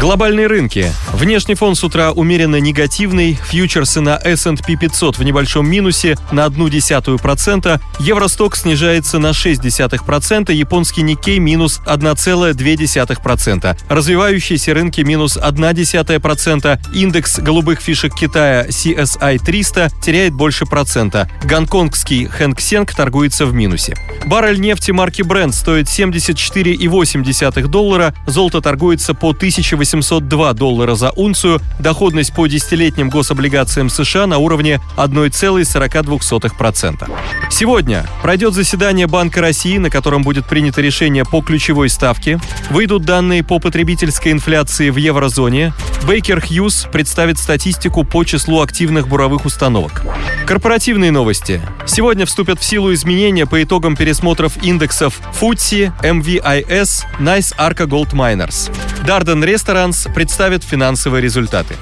Глобальные рынки. Внешний фон с утра умеренно негативный. Фьючерсы на S&P 500 в небольшом минусе на 0,1%. Евросток снижается на 0,6%. Японский Никей минус 1,2%. Развивающиеся рынки минус 0,1%. Индекс голубых фишек Китая CSI 300 теряет больше процента. Гонконгский Хэнк торгуется в минусе. Баррель нефти марки Brent стоит 74,8 доллара. Золото торгуется по 1800 802 доллара за унцию, доходность по десятилетним гособлигациям США на уровне 1,42%. Сегодня пройдет заседание Банка России, на котором будет принято решение по ключевой ставке, выйдут данные по потребительской инфляции в еврозоне, Бейкер Хьюз представит статистику по числу активных буровых установок. Корпоративные новости. Сегодня вступят в силу изменения по итогам пересмотров индексов FTSE, MVIS, Nice Arca Gold Miners. Darden Restaurants представит финансовые результаты.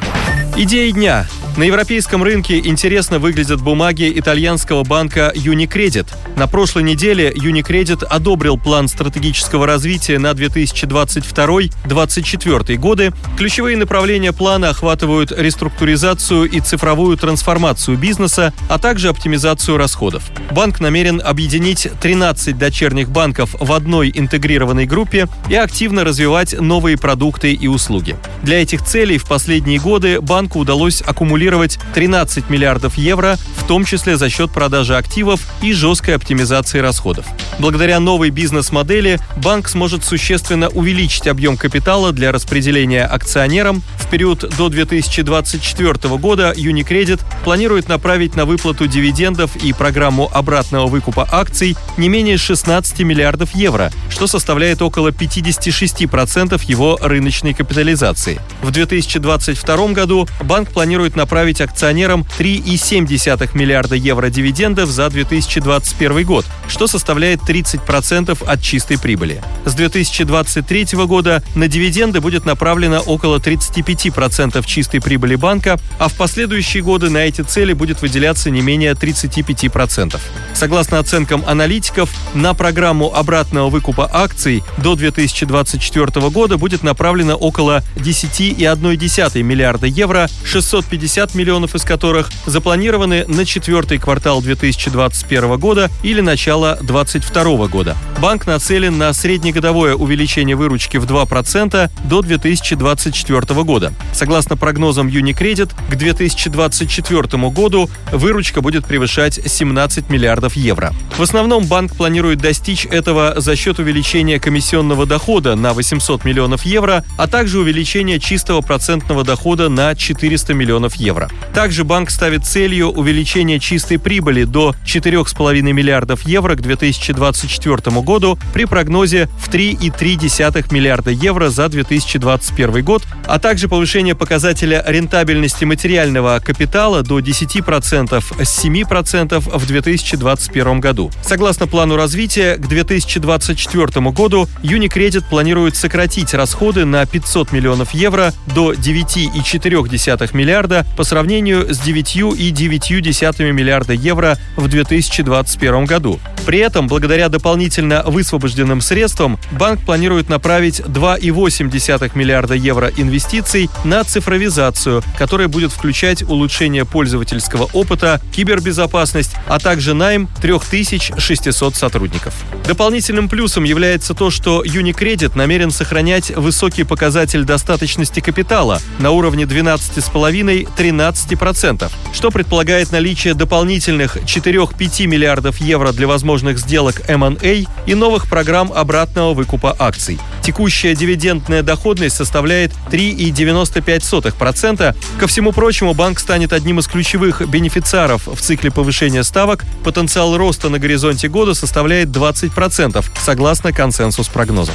Идеи дня. На европейском рынке интересно выглядят бумаги итальянского банка Unicredit. На прошлой неделе Unicredit одобрил план стратегического развития на 2022-2024 годы. Ключевые направления плана охватывают реструктуризацию и цифровую трансформацию бизнеса, а также оптимизацию расходов. Банк намерен объединить 13 дочерних банков в одной интегрированной группе и активно развивать новые продукты и услуги. Для этих целей в последние годы банку удалось аккумулировать аккумулировать 13 миллиардов евро, в том числе за счет продажи активов и жесткой оптимизации расходов. Благодаря новой бизнес-модели банк сможет существенно увеличить объем капитала для распределения акционерам. В период до 2024 года Unicredit планирует направить на выплату дивидендов и программу обратного выкупа акций не менее 16 миллиардов евро, что составляет около 56% его рыночной капитализации. В 2022 году банк планирует направить направить акционерам 3,7 миллиарда евро дивидендов за 2021 год, что составляет 30% от чистой прибыли. С 2023 года на дивиденды будет направлено около 35% чистой прибыли банка, а в последующие годы на эти цели будет выделяться не менее 35%. Согласно оценкам аналитиков, на программу обратного выкупа акций до 2024 года будет направлено около 10,1 миллиарда евро, 650 50 миллионов из которых запланированы на четвертый квартал 2021 года или начало 2022 года. Банк нацелен на среднегодовое увеличение выручки в 2% до 2024 года. Согласно прогнозам Unicredit, к 2024 году выручка будет превышать 17 миллиардов евро. В основном банк планирует достичь этого за счет увеличения комиссионного дохода на 800 миллионов евро, а также увеличения чистого процентного дохода на 400 миллионов евро евро. Также банк ставит целью увеличение чистой прибыли до 4,5 миллиардов евро к 2024 году при прогнозе в 3,3 миллиарда евро за 2021 год, а также повышение показателя рентабельности материального капитала до 10% с 7% в 2021 году. Согласно плану развития, к 2024 году Unicredit планирует сократить расходы на 500 миллионов евро до 9,4 миллиарда по сравнению с 9,9 миллиарда евро в 2021 году. При этом, благодаря дополнительно высвобожденным средствам, банк планирует направить 2,8 миллиарда евро инвестиций на цифровизацию, которая будет включать улучшение пользовательского опыта, кибербезопасность, а также найм 3600 сотрудников. Дополнительным плюсом является то, что Unicredit намерен сохранять высокий показатель достаточности капитала на уровне 12,5-13 13%, что предполагает наличие дополнительных 4-5 миллиардов евро для возможных сделок M&A и новых программ обратного выкупа акций. Текущая дивидендная доходность составляет 3,95%. Ко всему прочему, банк станет одним из ключевых бенефициаров в цикле повышения ставок. Потенциал роста на горизонте года составляет 20%, согласно консенсус-прогнозам.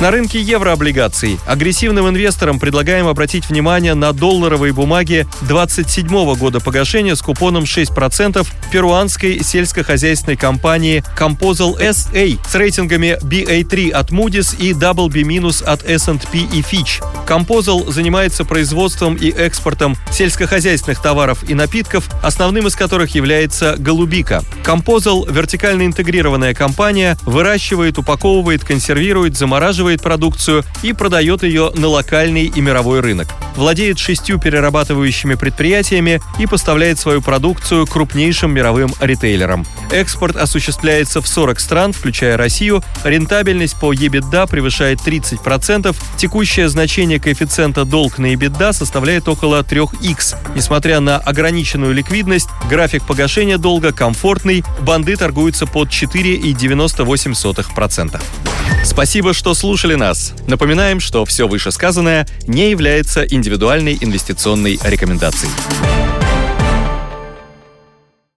На рынке еврооблигаций агрессивным инвесторам предлагаем обратить внимание на долларовые бумаги 27 года погашения с купоном 6% перуанской сельскохозяйственной компании Composal SA с рейтингами BA3 от Moody's и WB- от S&P и Fitch. Composal занимается производством и экспортом сельскохозяйственных товаров и напитков, основным из которых является голубика. Composal – вертикально интегрированная компания, выращивает, упаковывает, консервирует, замораживает продукцию и продает ее на локальный и мировой рынок. Владеет шестью перерабатывающими предприятиями и поставляет свою продукцию крупнейшим мировым ритейлерам. Экспорт осуществляется в 40 стран, включая Россию. Рентабельность по EBITDA превышает 30%. Текущее значение коэффициента долг на EBITDA составляет около 3х. Несмотря на ограниченную ликвидность, график погашения долга комфортный, банды торгуются под 4,98%. Спасибо, что слушали нас. Напоминаем, что все вышесказанное не является индивидуальной инвестиционной рекомендацией.